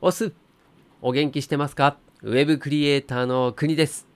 おす。お元気してますか？ウェブクリエイターの国です。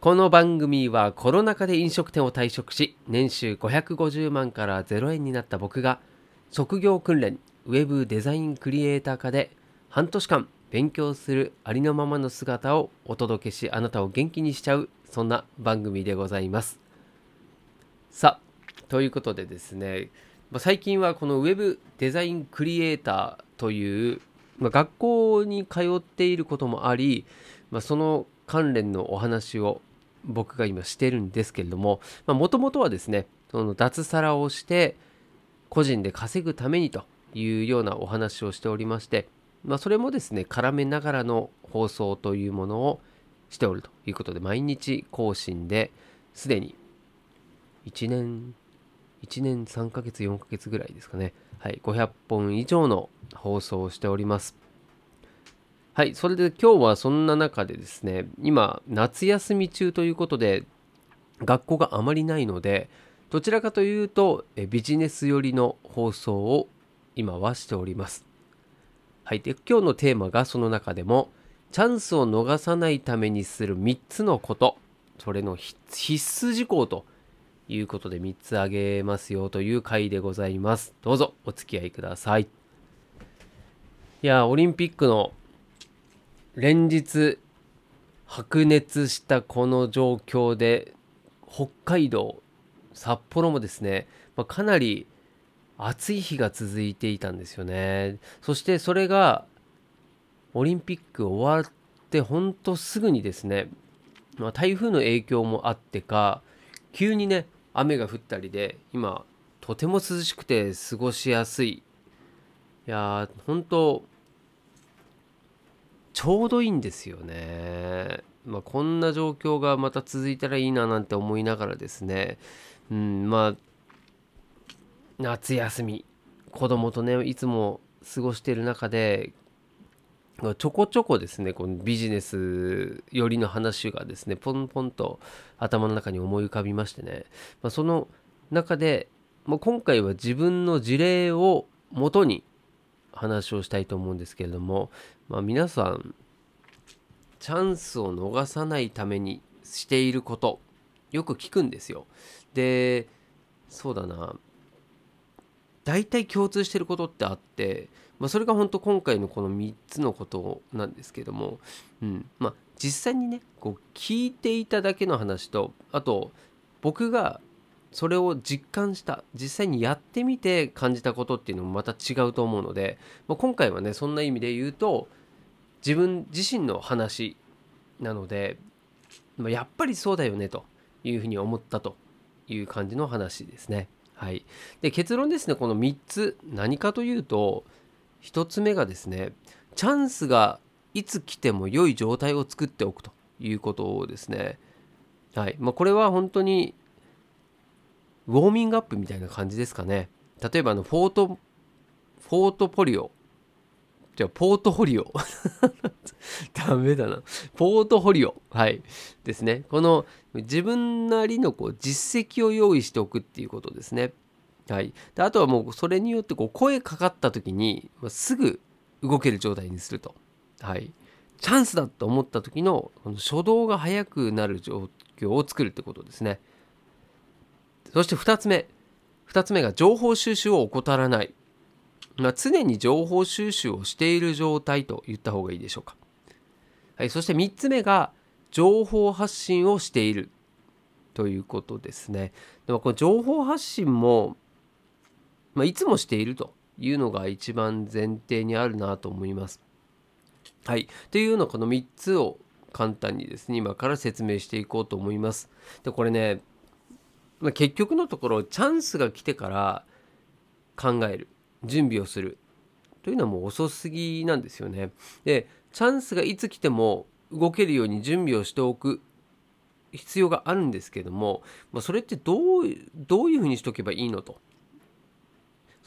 この番組はコロナ禍で飲食店を退職し年収550万から0円になった僕が職業訓練ウェブデザインクリエイター科で半年間勉強するありのままの姿をお届けしあなたを元気にしちゃうそんな番組でございます。さあということでですね最近はこのウェブデザインクリエイターという、まあ、学校に通っていることもあり、まあ、その関連のお話を僕が今してるんですけれどももともとはですねその脱サラをして個人で稼ぐためにというようなお話をしておりまして、まあ、それもですね絡めながらの放送というものをしておるということで毎日更新ですでに1年1年3ヶ月4ヶ月ぐらいですかね。はい500本以上の放送をしております。はいそれで今日はそんな中でですね今夏休み中ということで学校があまりないのでどちらかというとビジネス寄りの放送を今はしております。はいで今日のテーマがその中でもチャンスを逃さないためにする3つのことそれの必須事項ということで3つ挙げますよという回でございます。どうぞお付き合いください。いや、オリンピックの連日白熱したこの状況で北海道、札幌もですね、まあ、かなり暑い日が続いていたんですよね。そしてそれがオリンピック終わってほんとすぐにですね、まあ、台風の影響もあってか急にね雨が降ったりで今とても涼しくて過ごしやすいいやー本当ちょうどいいんですよね。まあ、こんな状況がまた続いたらいいななんて思いながらですね、うん、まあ夏休み子供とねいつも過ごしている中でちょこちょこですねこのビジネス寄りの話がですねポンポンと頭の中に思い浮かびましてね、まあ、その中で、まあ、今回は自分の事例をもとに話をしたいと思うんですけれども、まあ、皆さんチャンスを逃さないためにしていることよく聞くんですよ。でそうだな大体共通してることってあってまあ、それが本当今回のこの3つのことなんですけども、うん。まあ、実際にねこう聞いていただけの話とあと僕がそれを実感した実際にやってみて感じたことっていうのもまた違うと思うので、まあ、今回はねそんな意味で言うと自分自身の話なので、まあ、やっぱりそうだよねというふうに思ったという感じの話ですね。はい、で結論ですねこの3つ。何かというと1つ目がですねチャンスがいつ来ても良い状態を作っておくということをですね。はい。まあ、これは本当にウォーミングアップみたいな感じですかね。例えばあのフォートフォートポリオ。じゃあポートフォリオ。ダメだな。ポートフォリオ。はい。ですね。この自分なりのこう実績を用意しておくっていうことですね。はい、であとはもうそれによってこう声かかった時に、すぐ動ける状態にすると、はい、チャンスだと思った時のこの初動が速くなる状況を作るってことですね。そして2つ目。2つ目が情報収集を怠らない、まあ、常に情報収集をしている状態と言った方がいいでしょうか、はい、そして3つ目が情報発信をしているということですね。でもこの情報発信もまあ、いつもしているというのが一番前提にあるなと思います。はい。というようなこの3つを簡単にですね、今から説明していこうと思います。で、これね、まあ、結局のところ、チャンスが来てから考える、準備をするというのはもう遅すぎなんですよね。で、チャンスがいつ来ても動けるように準備をしておく必要があるんですけども、まあ、それってどうどういうふうにしとけばいいのと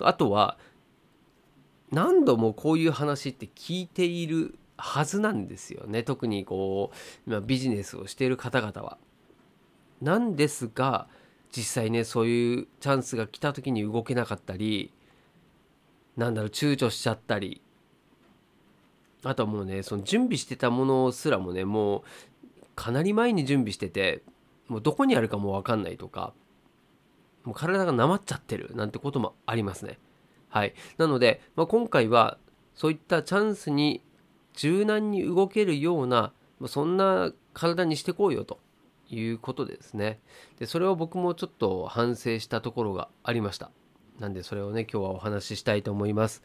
あとは何度もこういう話って聞いているはずなんですよね。特にこう今ビジネスをしている方々は。なんですが実際ねそういうチャンスが来た時に動けなかったりなんだろう躊躇しちゃったり。あとはもうねその準備してたものすらもねもうかなり前に準備しててもうどこにあるかも分かんないとか。もう体がなまっちゃってるなんてこともありますね。はい、なので、まあ、今回はそういったチャンスに柔軟に動けるような、まあ、そんな体にしてこうよということでですね。でそれを僕もちょっと反省したところがありました。なんでそれをね今日はお話ししたいと思います。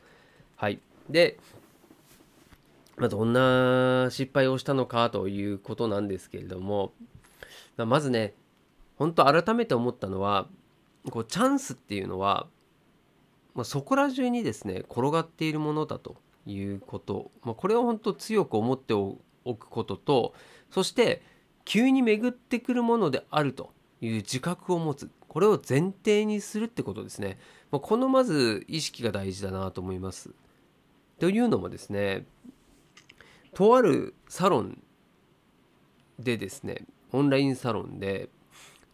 はい。でまあ、どんな失敗をしたのかということなんですけれども、まあ、まずね本当改めて思ったのはこうチャンスっていうのは、まあ、そこら中にですね転がっているものだということ、まあ、これを本当強く思っておくこととそして急に巡ってくるものであるという自覚を持つ。これを前提にするってことですね、まあ、このまず意識が大事だなと思います。というのもですねとあるサロンでですねオンラインサロンで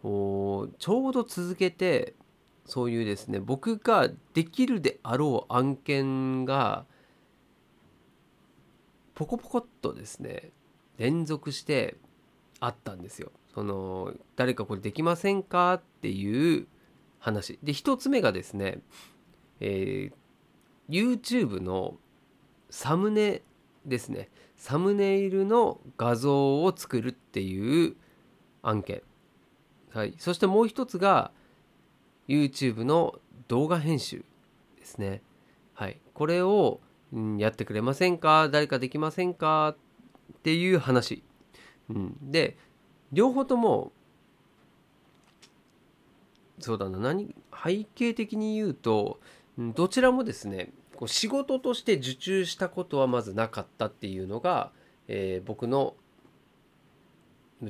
ちょうど続けてそういうですね僕ができるであろう案件がポコポコっとですね連続してあったんですよ。その誰かこれできませんかっていう話。で1つ目がですね、えー、YouTube のサムネですね。サムネイルの画像を作るっていう案件、はい、そしてもう一つが YouTube の動画編集ですね、はい、これを、うん、やってくれませんか？誰かできませんか？っていう話、うん、で両方ともそうだな。何背景的に言うとどちらもですねこう仕事として受注したことはまずなかったっていうのが、えー、僕の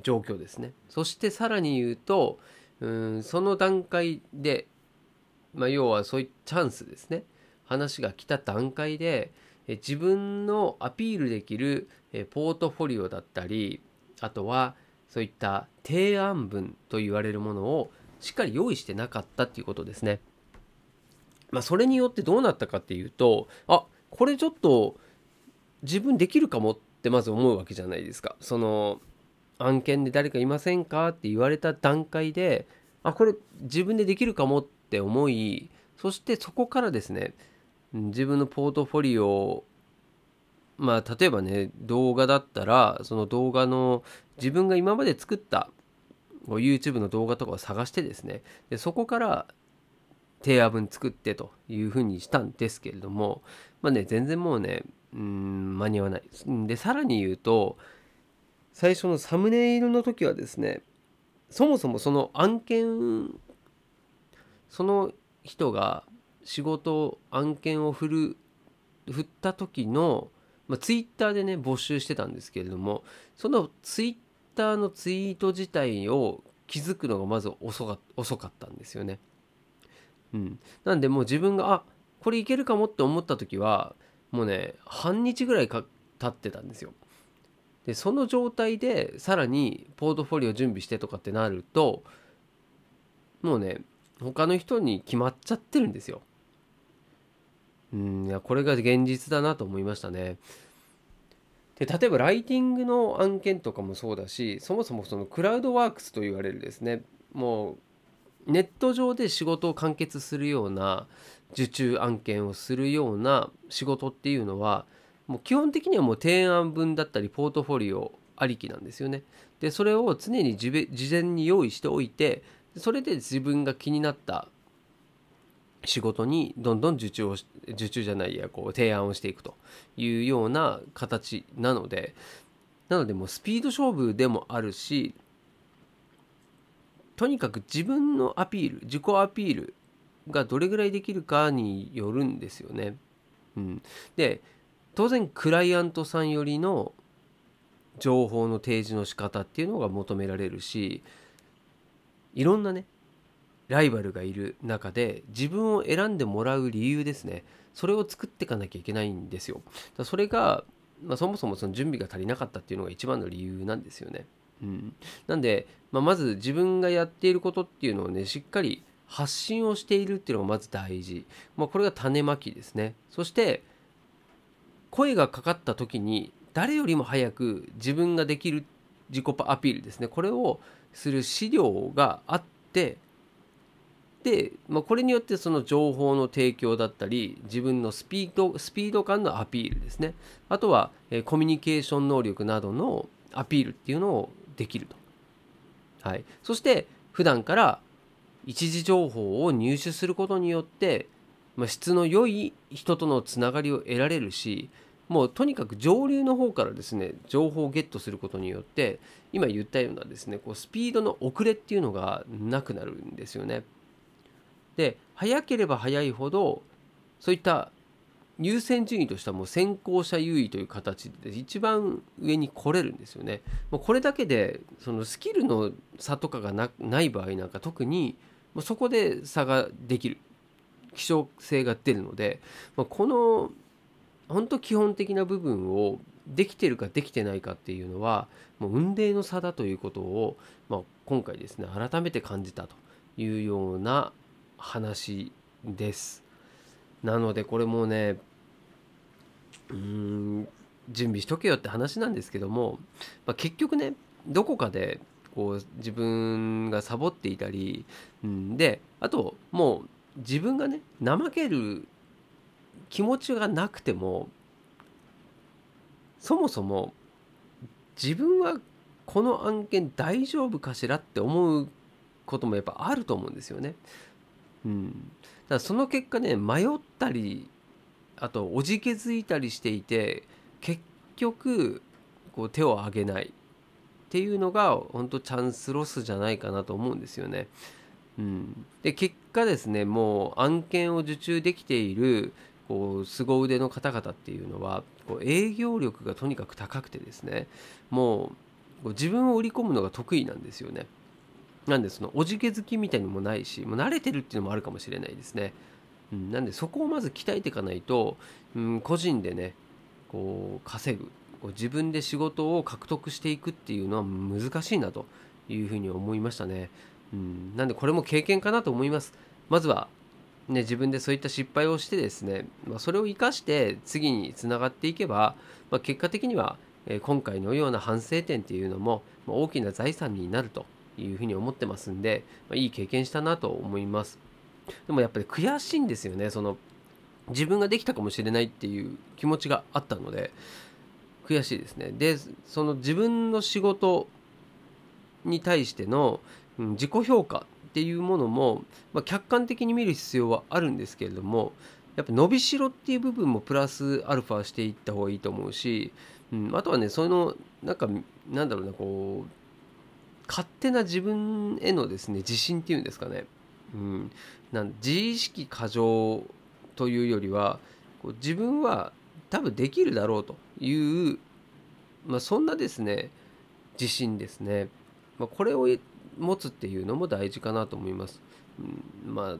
状況ですね。そしてさらに言うとうんその段階で、まあ、要はそういうチャンスですね話が来た段階で自分のアピールできるポートフォリオだったりあとはそういった提案文と言われるものをしっかり用意してなかったっていうことですね。まあ、それによってどうなったかっていうとあこれちょっと自分できるかもってまず思うわけじゃないですか。その案件で誰かいませんかって言われた段階であこれ自分でできるかもって思いそしてそこからですね自分のポートフォリオまあ例えばね動画だったらその動画の自分が今まで作った YouTube の動画とかを探してですねでそこから提案文作ってというふうにしたんですけれどもまあね全然もうねうん間に合わない。でさらに言うと最初のサムネイルの時はですねそもそもその案件その人が仕事案件を振る振った時の、まあ、ツイッターでね募集してたんですけれどもそのツイッターのツイート自体を気づくのがまず遅か遅かったんですよね。うん、なんでもう自分があこれいけるかもって思った時はもうね半日ぐらいか経ってたんですよ。でその状態でさらにポートフォリオ準備してとかってなるともうね他の人に決まっちゃってるんですよ。うんいやこれが現実だなと思いましたね。で例えばライティングの案件とかもそうだしそもそもそのクラウドワークスと言われるですねもうネット上で仕事を完結するような受注案件をするような仕事っていうのはもう基本的にはもう提案文だったりポートフォリオありきなんですよね。でそれを常に事前に用意しておいてそれで自分が気になった仕事にどんどん受注を受注じゃないやこう提案をしていくというような形なのでなのでもうスピード勝負でもあるしとにかく自分のアピール自己アピールがどれぐらいできるかによるんですよね。うん、で当然クライアントさんよりの情報の提示の仕方っていうのが求められるしいろんなねライバルがいる中で自分を選んでもらう理由ですねそれを作っていかなきゃいけないんですよ。だそれが、まあ、そもそもその準備が足りなかったっていうのが一番の理由なんですよね。うん、なんで、まあ、まず自分がやっていることっていうのをねしっかり発信をしているっていうのがまず大事、まあ、これが種まきですねそして声がかかった時に誰よりも早く自分ができる自己アピールですね。これをする資料があってで、まあ、これによってその情報の提供だったり自分のスピードスピード感のアピールですね。あとは、えコミュニケーション能力などのアピールっていうのをできると、はい、そして普段から一時情報を入手することによって、まあ、質の良い人とのつながりを得られるしもうとにかく上流の方からですね情報をゲットすることによって今言ったようなですねこうスピードの遅れっていうのがなくなるんですよね。で早ければ早いほどそういった優先順位としてはもう先行者優位という形で一番上に来れるんですよね。もうこれだけでそのスキルの差とかがない場合なんか特にもうそこで差ができる希少性が出るので、まあ、この本当基本的な部分をできてるかできてないかっていうのはもう運命の差だということを、まあ、今回ですね改めて感じたというような話です。なのでこれもうねうーん準備しとけよって話なんですけども、まあ、結局ねどこかでこう自分がサボっていたり、うん、であともう自分がね怠ける気持ちがなくてもそもそも自分はこの案件大丈夫かしらって思うこともやっぱあると思うんですよね。うん、だからその結果ね迷ったりあとおじけづいたりしていて結局こう手を挙げないっていうのが本当チャンスロスじゃないかなと思うんですよね。で結果ですねもう案件を受注できているこう凄腕の方々っていうのはこう営業力がとにかく高くてですねもう自分を売り込むのが得意なんですよね。なんでそのおじけづきみたいにもないしもう慣れてるっていうのもあるかもしれないですね。うん、なんでそこをまず鍛えていかないと、うん、個人でねこう稼ぐこう自分で仕事を獲得していくっていうのは難しいなというふうに思いましたね。うん、なんでこれも経験かなと思います。まずはね、自分でそういった失敗をしてですね、まあ、それを生かして次につながっていけば、まあ、結果的には、え今回のような反省点っていうのも、ま大きな財産になるというふうに思ってますんで、まあ、いい経験したなと思います。でもやっぱり悔しいんですよね。その自分ができたかもしれないっていう気持ちがあったので悔しいですね。でその自分の仕事に対しての自己評価っていうものも、まあ、客観的に見る必要はあるんですけれどもやっぱ伸びしろっていう部分もプラスアルファしていった方がいいと思うし、うん、あとはねそのなんかなんだろうなこう勝手な自分へのですね自信っていうんですかね、うん、なん自意識過剰というよりはこう自分は多分できるだろうという、まあ、そんなですね自信ですね、まあ、これを持つっていうのも大事かなと思います、うん、まあ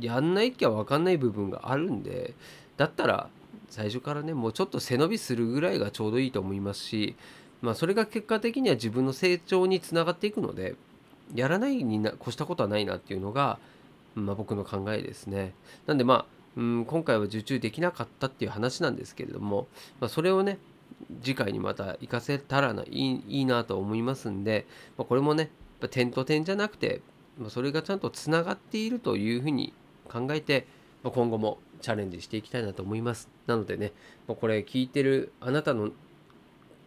やんないきゃ分かんない部分があるんでだったら最初からねもうちょっと背伸びするぐらいがちょうどいいと思いますしまあ、それが結果的には自分の成長につながっていくのでやらないにな越したことはないなっていうのが、まあ、僕の考えですね。なんでまあ、うん、今回は受注できなかったっていう話なんですけれども、まあ、それをね次回にまた活かせたらないいいいなと思いますんで、まあ、これもね点と点じゃなくて、ま、それがちゃんとつながっているというふうに考えて、ま、今後もチャレンジしていきたいなと思います。なのでね、ま、これ聞いてるあなたの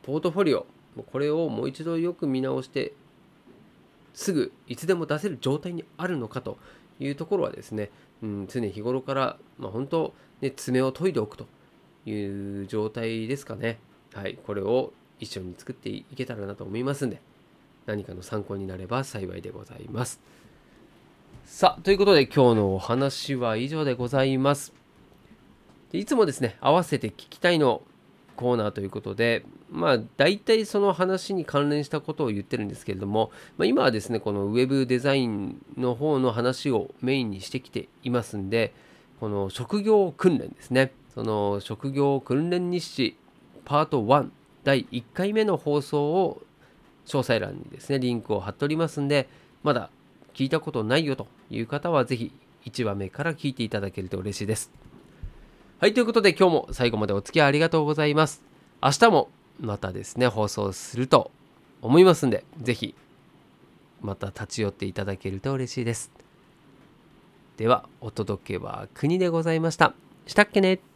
ポートフォリオこれをもう一度よく見直してすぐいつでも出せる状態にあるのかというところはですね、うん、常日頃から、まあ、本当、ね、爪を研いでおくという状態ですかね。はい、これを一緒に作っていけたらなと思いますんで、何かの参考になれば幸いでございます。さあ、ということで今日のお話は以上でございます。いつもですね、合わせて聞きたいのコーナーということで、まあ、大体その話に関連したことを言ってるんですけれども、まあ、今はですね、このウェブデザインの方の話をメインにしてきていますんで、この職業訓練ですね、その職業訓練日誌パート1第1回目の放送を詳細欄にですね、リンクを貼っておりますんで、まだ聞いたことないよという方は、ぜひ1話目から聞いていただけると嬉しいです。はいということで今日も最後までお付き合いありがとうございます。明日もまたですね放送すると思いますんで是非また立ち寄っていただけると嬉しいです。ではお届けは国でございました。したっけね。